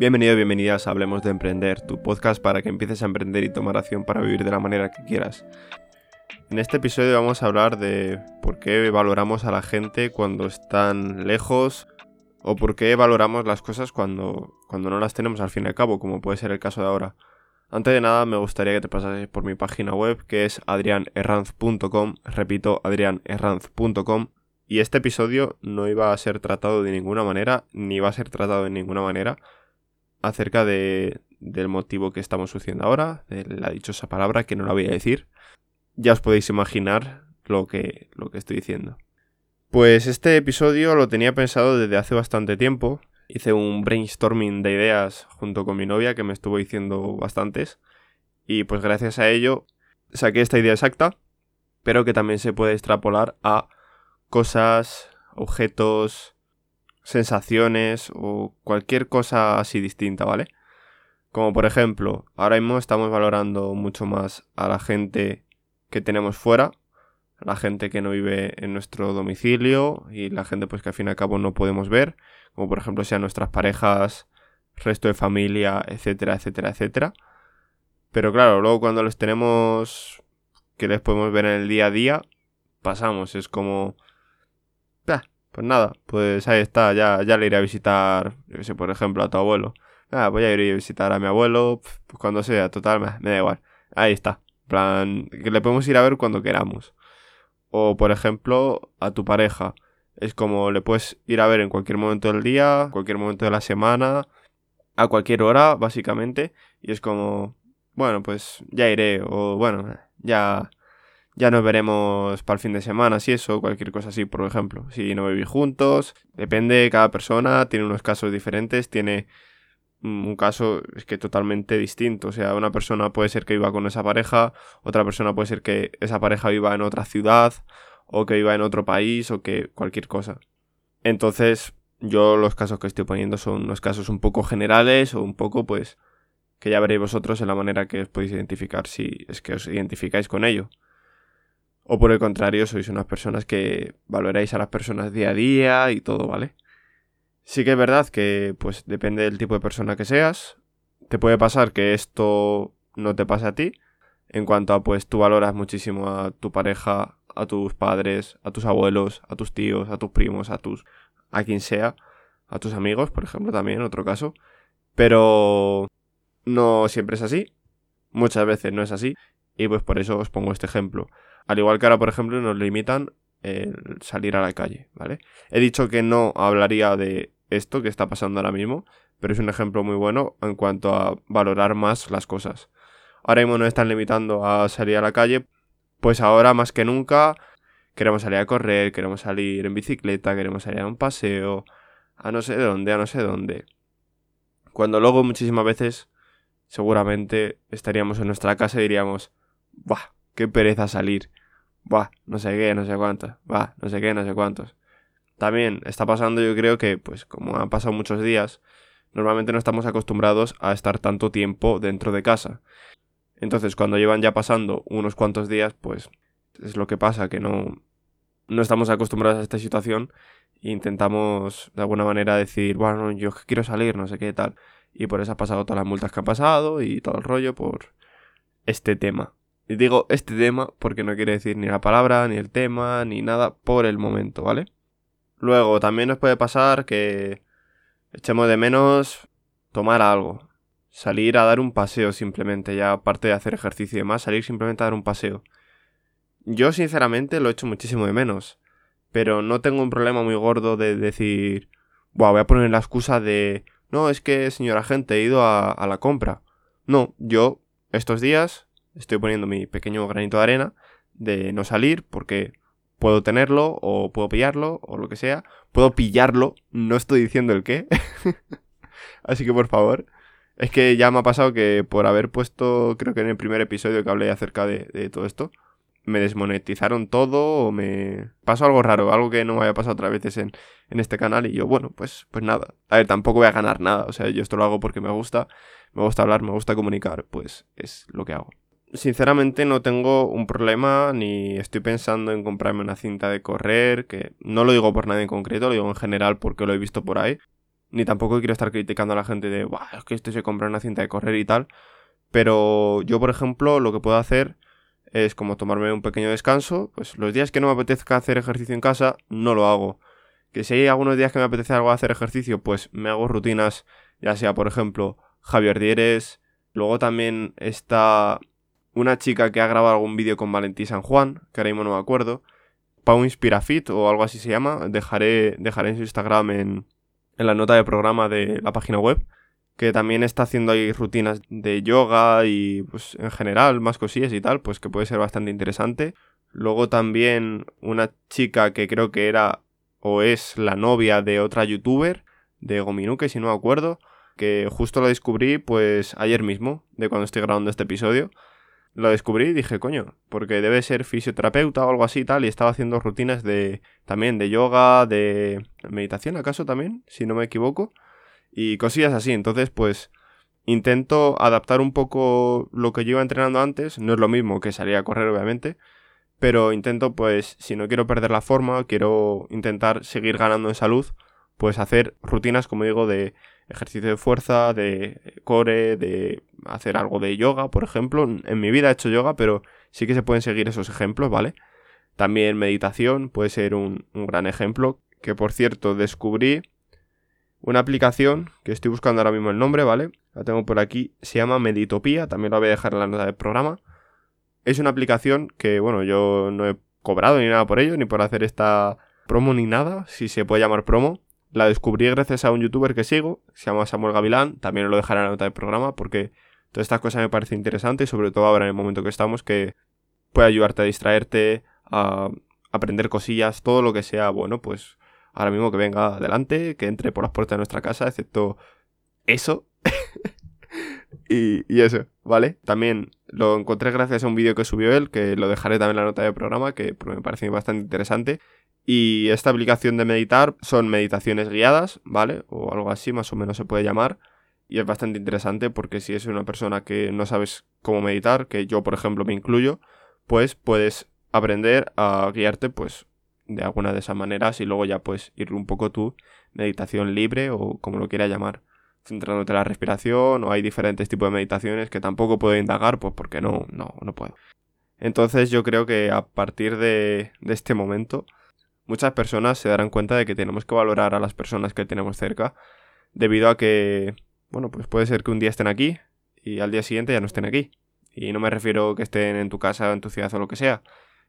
Bienvenido, bienvenidas a Hablemos de Emprender, tu podcast para que empieces a emprender y tomar acción para vivir de la manera que quieras. En este episodio vamos a hablar de por qué valoramos a la gente cuando están lejos o por qué valoramos las cosas cuando, cuando no las tenemos al fin y al cabo, como puede ser el caso de ahora. Antes de nada, me gustaría que te pasases por mi página web, que es adrianerranz.com, repito, adrianerranz.com, y este episodio no iba a ser tratado de ninguna manera, ni va a ser tratado de ninguna manera, acerca de, del motivo que estamos sucediendo ahora, de la dichosa palabra, que no la voy a decir. Ya os podéis imaginar lo que, lo que estoy diciendo. Pues este episodio lo tenía pensado desde hace bastante tiempo, hice un brainstorming de ideas junto con mi novia que me estuvo diciendo bastantes. Y pues gracias a ello saqué esta idea exacta, pero que también se puede extrapolar a cosas, objetos, sensaciones o cualquier cosa así distinta, ¿vale? Como por ejemplo, ahora mismo estamos valorando mucho más a la gente que tenemos fuera, la gente que no vive en nuestro domicilio y la gente pues que al fin y al cabo no podemos ver, como por ejemplo sean nuestras parejas, resto de familia, etcétera, etcétera, etcétera. Pero claro, luego cuando los tenemos que les podemos ver en el día a día, pasamos, es como... pues nada, pues ahí está, ya, ya le iré a visitar, yo sé, por ejemplo, a tu abuelo. Ah, voy a ir a visitar a mi abuelo, pues cuando sea, total, me, me da igual. Ahí está, plan, que le podemos ir a ver cuando queramos. O por ejemplo, a tu pareja. Es como le puedes ir a ver en cualquier momento del día, cualquier momento de la semana, a cualquier hora, básicamente. Y es como, bueno, pues ya iré. O bueno, ya, ya nos veremos para el fin de semana, si eso, cualquier cosa así, por ejemplo. Si no vivís juntos, depende, cada persona tiene unos casos diferentes, tiene un caso es que totalmente distinto. O sea, una persona puede ser que viva con esa pareja, otra persona puede ser que esa pareja viva en otra ciudad, o que viva en otro país o que cualquier cosa. Entonces, yo los casos que estoy poniendo son unos casos un poco generales o un poco, pues, que ya veréis vosotros en la manera que os podéis identificar si es que os identificáis con ello. O por el contrario, sois unas personas que valoráis a las personas día a día y todo, ¿vale? Sí que es verdad que, pues, depende del tipo de persona que seas. Te puede pasar que esto no te pase a ti. En cuanto a, pues, tú valoras muchísimo a tu pareja a tus padres, a tus abuelos, a tus tíos, a tus primos, a tus a quien sea, a tus amigos, por ejemplo, también otro caso, pero no siempre es así. Muchas veces no es así y pues por eso os pongo este ejemplo. Al igual que ahora, por ejemplo, nos limitan el salir a la calle, ¿vale? He dicho que no hablaría de esto que está pasando ahora mismo, pero es un ejemplo muy bueno en cuanto a valorar más las cosas. Ahora mismo nos están limitando a salir a la calle pues ahora más que nunca queremos salir a correr, queremos salir en bicicleta, queremos salir a un paseo, a no sé dónde, a no sé dónde. Cuando luego muchísimas veces seguramente estaríamos en nuestra casa y diríamos, ¡buah! ¡Qué pereza salir! ¡Buah! No sé qué, no sé cuántos. ¡Buah! No sé qué, no sé cuántos. También está pasando, yo creo que, pues como han pasado muchos días, normalmente no estamos acostumbrados a estar tanto tiempo dentro de casa. Entonces, cuando llevan ya pasando unos cuantos días, pues es lo que pasa, que no, no estamos acostumbrados a esta situación e intentamos de alguna manera decir, bueno, yo quiero salir, no sé qué tal. Y por eso ha pasado todas las multas que han pasado y todo el rollo por este tema. Y digo este tema porque no quiere decir ni la palabra, ni el tema, ni nada por el momento, ¿vale? Luego, también nos puede pasar que echemos de menos tomar algo salir a dar un paseo simplemente, ya aparte de hacer ejercicio y demás, salir simplemente a dar un paseo. Yo sinceramente lo echo muchísimo de menos, pero no tengo un problema muy gordo de decir, Buah, voy a poner la excusa de, no, es que señora gente, he ido a, a la compra. No, yo estos días estoy poniendo mi pequeño granito de arena de no salir porque puedo tenerlo o puedo pillarlo o lo que sea. Puedo pillarlo, no estoy diciendo el qué. Así que por favor, es que ya me ha pasado que por haber puesto, creo que en el primer episodio que hablé acerca de, todo esto, me desmonetizaron todo o me pasó algo raro, algo que no me haya pasado otras veces en, en, este canal y yo, bueno, pues, pues nada. A ver, tampoco voy a ganar nada, o sea, yo esto lo hago porque me gusta, me gusta hablar, me gusta comunicar, pues es lo que hago. Sinceramente no tengo un problema ni estoy pensando en comprarme una cinta de correr, que no lo digo por nadie en concreto, lo digo en general porque lo he visto por ahí. ni tampoco quiero estar criticando a la gente de, Buah, es que este se compra una cinta de correr y tal. Pero yo, por ejemplo, lo que puedo hacer es como tomarme un pequeño descanso. Pues los días que no me apetezca hacer ejercicio en casa, no lo hago. Que si hay algunos días que me apetece algo hacer ejercicio, pues me hago rutinas, ya sea, por ejemplo, Javier Dieres. Luego también está una chica que ha grabado algún vídeo con Valentí San Juan, que ahora mismo no me acuerdo. Pau Inspirafit o algo así se llama. Dejaré, dejaré en su Instagram en, en la nota de programa de la página web que también está haciendo ahí rutinas de yoga y pues en general más cosillas y tal, pues que puede ser bastante interesante. Luego también una chica que creo que era o es la novia de otra youtuber, de Gominuke si no me acuerdo, que justo lo descubrí pues ayer mismo, de cuando estoy grabando este episodio. Lo descubrí y dije, coño, porque debe ser fisioterapeuta o algo así tal, y estaba haciendo rutinas de también de yoga, de meditación acaso también, si no me equivoco y cosillas así. Entonces, pues intento adaptar un poco lo que yo iba entrenando antes. No es lo mismo que salir a correr, obviamente. Pero intento, pues, si no quiero perder la forma, quiero intentar seguir ganando en salud, pues hacer rutinas, como digo, de ejercicio de fuerza, de core, de hacer algo de yoga, por ejemplo. En mi vida he hecho yoga, pero sí que se pueden seguir esos ejemplos, ¿vale? También meditación puede ser un, un gran ejemplo, que por cierto descubrí una aplicación que estoy buscando ahora mismo el nombre, ¿vale? La tengo por aquí, se llama Meditopía, también la voy a dejar en la nota del programa. Es una aplicación que, bueno, yo no he cobrado ni nada por ello, ni por hacer esta promo ni nada, si se puede llamar promo. La descubrí gracias a un youtuber que sigo, se llama Samuel Gavilán, también lo dejaré en la nota del programa porque todas estas cosas me parece interesante y sobre todo ahora en el momento que estamos que puede ayudarte a distraerte, a aprender cosillas, todo lo que sea, bueno, pues ahora mismo que venga adelante, que entre por las puertas de nuestra casa, excepto eso. y, eso, ¿vale? También lo encontré gracias a un vídeo que subió él, que lo dejaré también en la nota de programa, que me parece bastante interesante. Y esta aplicación de meditar son meditaciones guiadas, ¿vale? O algo así, más o menos se puede llamar. Y es bastante interesante porque si es una persona que no sabes cómo meditar, que yo por ejemplo me incluyo, pues puedes aprender a guiarte pues de alguna de esas maneras y luego ya pues ir un poco tu meditación libre o como lo quieras llamar, centrándote en la respiración o hay diferentes tipos de meditaciones que tampoco puedo indagar pues porque no, no, no puedo. Entonces yo creo que a partir de, de este momento muchas personas se darán cuenta de que tenemos que valorar a las personas que tenemos cerca debido a que, bueno, pues puede ser que un día estén aquí y al día siguiente ya no estén aquí. Y no me refiero que estén en tu casa o en tu ciudad o lo que sea,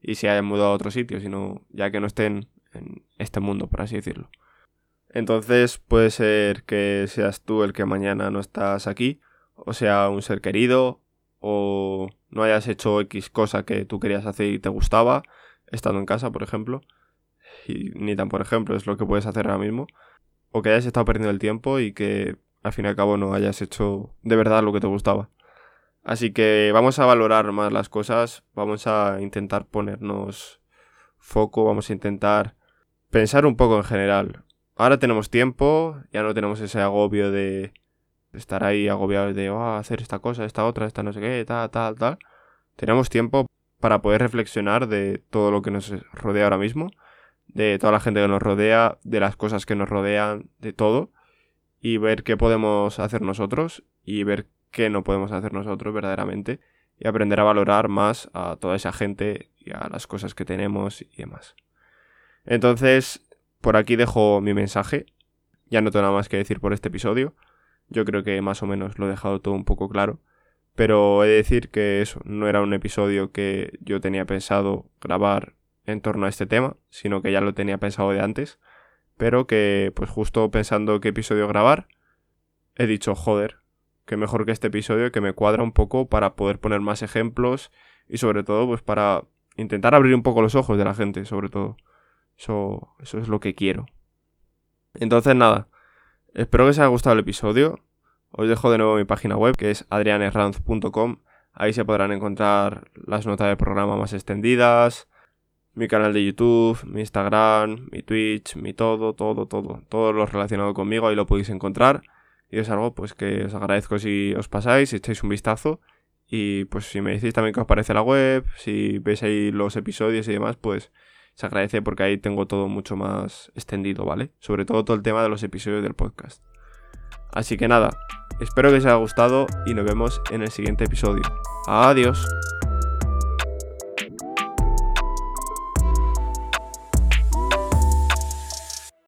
y se hayan mudado a otro sitio, sino ya que no estén en este mundo, por así decirlo. Entonces puede ser que seas tú el que mañana no estás aquí, o sea, un ser querido, o no hayas hecho X cosa que tú querías hacer y te gustaba, estando en casa, por ejemplo, y ni tan por ejemplo, es lo que puedes hacer ahora mismo, o que hayas estado perdiendo el tiempo y que al fin y al cabo no hayas hecho de verdad lo que te gustaba. Así que vamos a valorar más las cosas, vamos a intentar ponernos foco, vamos a intentar pensar un poco en general. Ahora tenemos tiempo, ya no tenemos ese agobio de estar ahí agobiados de oh, hacer esta cosa, esta otra, esta no sé qué, tal, tal, tal. Tenemos tiempo para poder reflexionar de todo lo que nos rodea ahora mismo, de toda la gente que nos rodea, de las cosas que nos rodean, de todo, y ver qué podemos hacer nosotros y ver que no podemos hacer nosotros verdaderamente y aprender a valorar más a toda esa gente y a las cosas que tenemos y demás. Entonces, por aquí dejo mi mensaje. Ya no tengo nada más que decir por este episodio. Yo creo que más o menos lo he dejado todo un poco claro. Pero he de decir que eso no era un episodio que yo tenía pensado grabar en torno a este tema, sino que ya lo tenía pensado de antes. Pero que, pues justo pensando qué episodio grabar, he dicho, joder, que mejor que este episodio que me cuadra un poco para poder poner más ejemplos y sobre todo pues para intentar abrir un poco los ojos de la gente, sobre todo. Eso, eso es lo que quiero. Entonces nada, espero que os haya gustado el episodio. Os dejo de nuevo mi página web que es adrianerranz.com. Ahí se podrán encontrar las notas de programa más extendidas, mi canal de YouTube, mi Instagram, mi Twitch, mi todo, todo, todo. Todo lo relacionado conmigo ahí lo podéis encontrar. Y es algo pues que os agradezco si os pasáis, si echáis un vistazo. Y pues si me decís también que os parece la web, si veis ahí los episodios y demás, pues se agradece porque ahí tengo todo mucho más extendido, ¿vale? Sobre todo todo el tema de los episodios del podcast. Así que nada, espero que os haya gustado y nos vemos en el siguiente episodio. Adiós.